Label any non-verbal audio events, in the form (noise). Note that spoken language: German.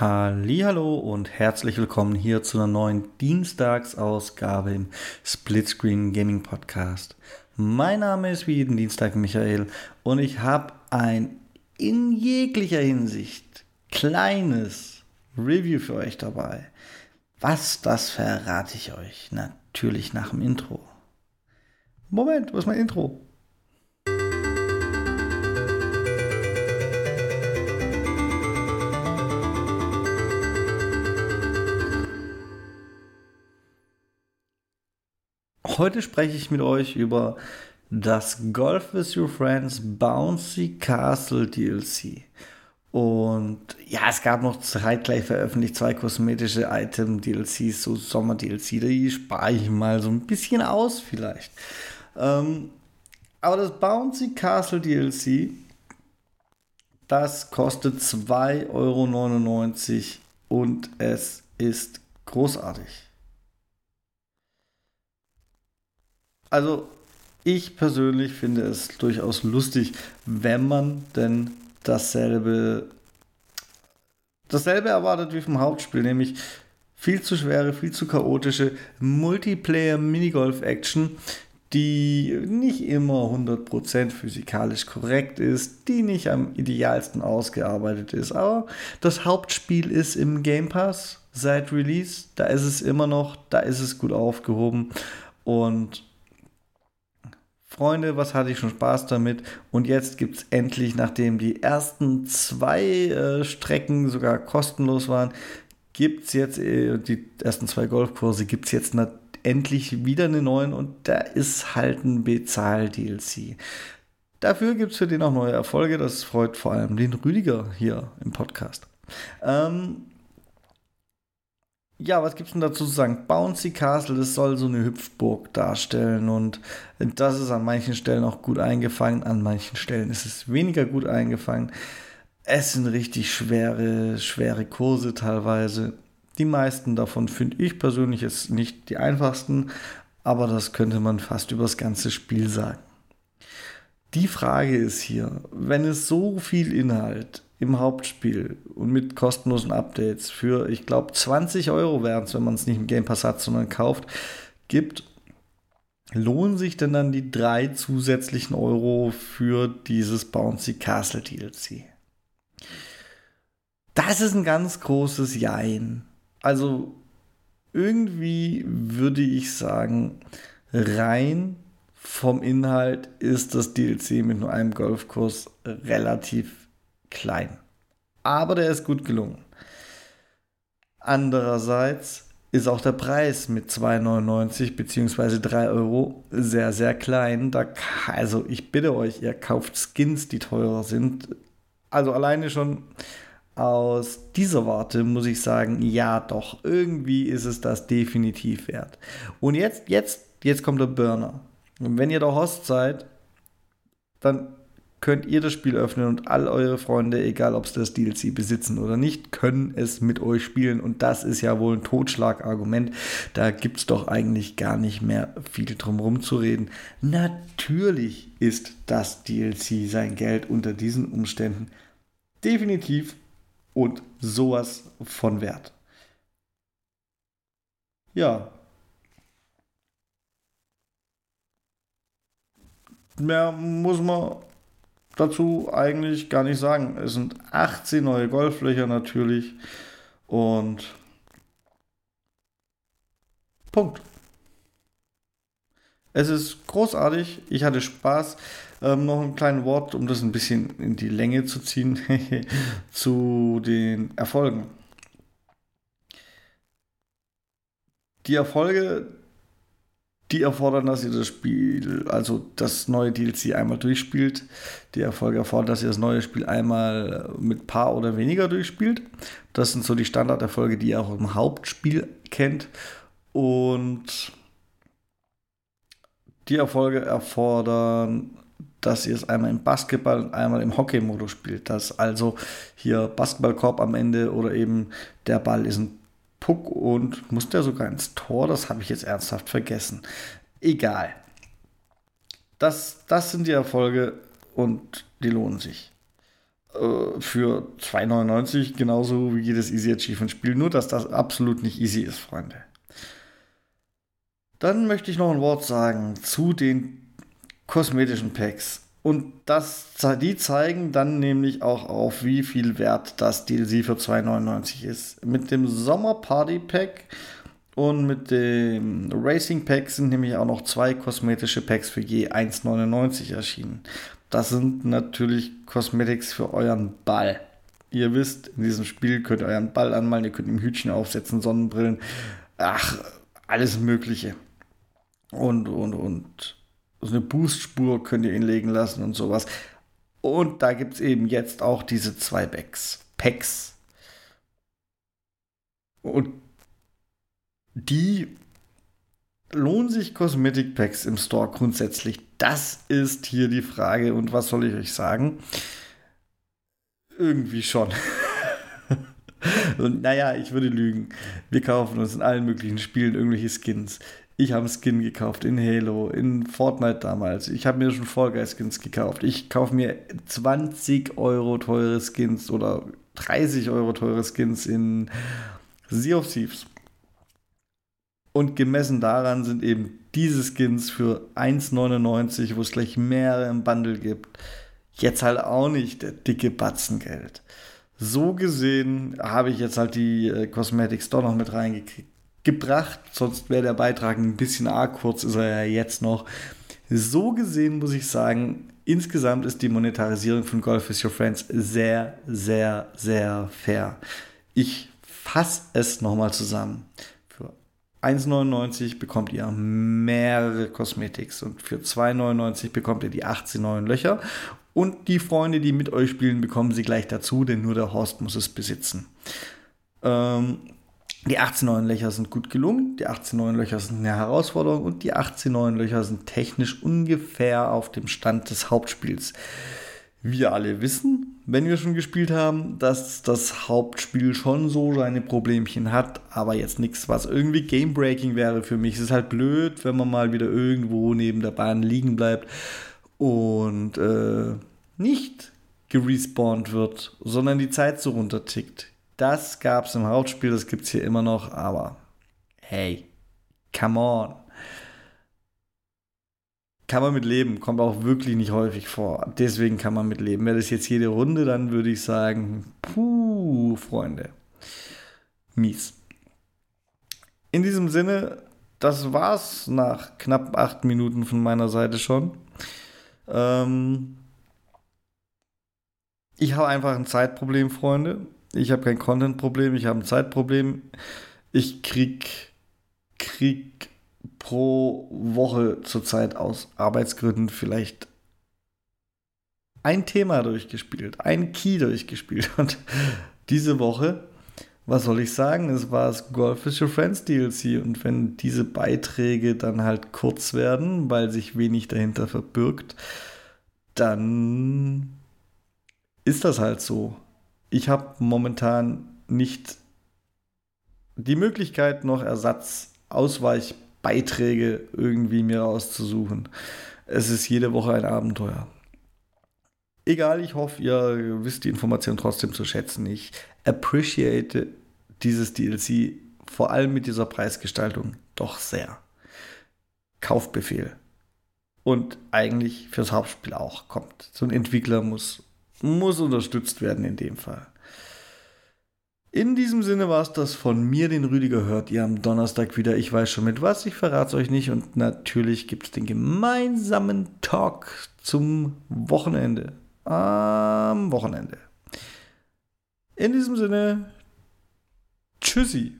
Hallo und herzlich willkommen hier zu einer neuen Dienstagsausgabe im Splitscreen Gaming Podcast. Mein Name ist wie jeden Dienstag Michael und ich habe ein in jeglicher Hinsicht kleines Review für euch dabei. Was das verrate ich euch natürlich nach dem Intro. Moment, wo ist mein Intro? Heute spreche ich mit euch über das Golf with Your Friends Bouncy Castle DLC. Und ja, es gab noch zeitgleich veröffentlicht zwei kosmetische Item-DLCs, so Sommer-DLC. Die spare ich mal so ein bisschen aus, vielleicht. Ähm, aber das Bouncy Castle DLC, das kostet 2,99 Euro und es ist großartig. Also ich persönlich finde es durchaus lustig, wenn man denn dasselbe, dasselbe erwartet wie vom Hauptspiel, nämlich viel zu schwere, viel zu chaotische Multiplayer-Minigolf-Action, die nicht immer 100% physikalisch korrekt ist, die nicht am idealsten ausgearbeitet ist. Aber das Hauptspiel ist im Game Pass seit Release, da ist es immer noch, da ist es gut aufgehoben und Freunde, was hatte ich schon Spaß damit? Und jetzt gibt es endlich, nachdem die ersten zwei äh, Strecken sogar kostenlos waren, gibt es jetzt, äh, die ersten zwei Golfkurse, gibt es jetzt endlich wieder eine neuen und da ist halt ein Bezahl-DLC. Dafür gibt es für den auch neue Erfolge. Das freut vor allem den Rüdiger hier im Podcast. Ähm, ja, was gibt's denn dazu zu sagen? Bouncy Castle, das soll so eine Hüpfburg darstellen und das ist an manchen Stellen auch gut eingefangen, an manchen Stellen ist es weniger gut eingefangen. Es sind richtig schwere, schwere Kurse teilweise. Die meisten davon finde ich persönlich ist nicht die einfachsten, aber das könnte man fast über das ganze Spiel sagen. Die Frage ist hier, wenn es so viel Inhalt im Hauptspiel und mit kostenlosen Updates für, ich glaube, 20 Euro wären es, wenn man es nicht im Game Pass hat, sondern kauft, gibt, lohnen sich denn dann die drei zusätzlichen Euro für dieses Bouncy Castle DLC? Das ist ein ganz großes Jein. Also irgendwie würde ich sagen, rein vom Inhalt ist das DLC mit nur einem Golfkurs relativ klein. Aber der ist gut gelungen. Andererseits ist auch der Preis mit 2,99 bzw. 3 Euro sehr, sehr klein. Da, also ich bitte euch, ihr kauft Skins, die teurer sind. Also alleine schon aus dieser Warte muss ich sagen, ja doch, irgendwie ist es das definitiv wert. Und jetzt, jetzt, jetzt kommt der Burner. Und wenn ihr der Host seid, dann könnt ihr das Spiel öffnen und all eure Freunde, egal ob sie das DLC besitzen oder nicht, können es mit euch spielen. Und das ist ja wohl ein Totschlagargument. Da gibt es doch eigentlich gar nicht mehr viel drum herum zu reden. Natürlich ist das DLC sein Geld unter diesen Umständen definitiv und sowas von wert. Ja. Mehr muss man dazu eigentlich gar nicht sagen. Es sind 18 neue Golflöcher natürlich und Punkt. Es ist großartig, ich hatte Spaß. Ähm, noch ein kleines Wort, um das ein bisschen in die Länge zu ziehen, (laughs) zu den Erfolgen. Die Erfolge, die erfordern, dass ihr das Spiel, also das neue DLC einmal durchspielt. Die Erfolge erfordern, dass ihr das neue Spiel einmal mit paar oder weniger durchspielt. Das sind so die Standarderfolge, die ihr auch im Hauptspiel kennt. Und die Erfolge erfordern, dass ihr es einmal im Basketball und einmal im Hockey-Modus spielt. Dass also hier Basketballkorb am Ende oder eben der Ball ist ein Puck und muss der sogar ins Tor? Das habe ich jetzt ernsthaft vergessen. Egal. Das, das sind die Erfolge und die lohnen sich. äh, für 2,99 genauso wie jedes Easy Achievement Spiel, nur dass das absolut nicht easy ist, Freunde. Dann möchte ich noch ein Wort sagen zu den kosmetischen Packs. Und das, die zeigen dann nämlich auch auf, wie viel wert das DLC für 2,99 ist. Mit dem Sommer Party Pack und mit dem Racing Pack sind nämlich auch noch zwei kosmetische Packs für je 1,99 erschienen. Das sind natürlich Cosmetics für euren Ball. Ihr wisst, in diesem Spiel könnt ihr euren Ball anmalen, ihr könnt ihm Hütchen aufsetzen, Sonnenbrillen, ach, alles Mögliche. Und, und, und so eine Boostspur könnt ihr ihn legen lassen und sowas. Und da gibt es eben jetzt auch diese zwei Packs. Packs. Und die lohnen sich Cosmetic Packs im Store grundsätzlich? Das ist hier die Frage. Und was soll ich euch sagen? Irgendwie schon. (laughs) und naja, ich würde lügen. Wir kaufen uns in allen möglichen Spielen irgendwelche Skins. Ich habe einen Skin gekauft in Halo, in Fortnite damals. Ich habe mir schon Fall Guys Skins gekauft. Ich kaufe mir 20 Euro teure Skins oder 30 Euro teure Skins in Sea of Thieves. Und gemessen daran sind eben diese Skins für 1,99, wo es gleich mehrere im Bundle gibt, jetzt halt auch nicht der dicke Batzen Geld. So gesehen habe ich jetzt halt die äh, Cosmetics doch noch mit reingekriegt gebracht, sonst wäre der Beitrag ein bisschen arg kurz, ist er ja jetzt noch. So gesehen muss ich sagen, insgesamt ist die Monetarisierung von Golf with Your Friends sehr, sehr, sehr fair. Ich fasse es nochmal zusammen. Für 1,99 bekommt ihr mehrere Cosmetics und für 2,99 bekommt ihr die 18 neuen Löcher. Und die Freunde, die mit euch spielen, bekommen sie gleich dazu, denn nur der Horst muss es besitzen. Ähm, die 18 neuen Löcher sind gut gelungen, die 18 neuen Löcher sind eine Herausforderung und die 18 neuen Löcher sind technisch ungefähr auf dem Stand des Hauptspiels. Wir alle wissen, wenn wir schon gespielt haben, dass das Hauptspiel schon so seine Problemchen hat, aber jetzt nichts, was irgendwie Gamebreaking wäre für mich. Es ist halt blöd, wenn man mal wieder irgendwo neben der Bahn liegen bleibt und äh, nicht gerespawnt wird, sondern die Zeit so runtertickt. Das gab es im Hauptspiel, das gibt es hier immer noch, aber hey, come on. Kann man mit leben, kommt auch wirklich nicht häufig vor. Deswegen kann man mit leben. Wäre das jetzt jede Runde, dann würde ich sagen, puh, Freunde. Mies. In diesem Sinne, das war's nach knapp acht Minuten von meiner Seite schon. Ähm ich habe einfach ein Zeitproblem, Freunde. Ich habe kein Content-Problem, ich habe ein Zeitproblem. Ich krieg, krieg pro Woche zurzeit aus Arbeitsgründen vielleicht ein Thema durchgespielt, ein Key durchgespielt. Und diese Woche, was soll ich sagen, es war das Golf with Your Friends DLC. Und wenn diese Beiträge dann halt kurz werden, weil sich wenig dahinter verbirgt, dann ist das halt so ich habe momentan nicht die Möglichkeit, noch Ersatzausweichbeiträge irgendwie mir rauszusuchen. Es ist jede Woche ein Abenteuer. Egal, ich hoffe, ihr wisst die Information trotzdem zu schätzen. Ich appreciate dieses DLC vor allem mit dieser Preisgestaltung doch sehr. Kaufbefehl. Und eigentlich fürs Hauptspiel auch kommt. So ein Entwickler muss muss unterstützt werden in dem Fall. In diesem Sinne war es das von mir, den Rüdiger hört ihr am Donnerstag wieder. Ich weiß schon mit was, ich verrate es euch nicht. Und natürlich gibt es den gemeinsamen Talk zum Wochenende. Am Wochenende. In diesem Sinne, tschüssi.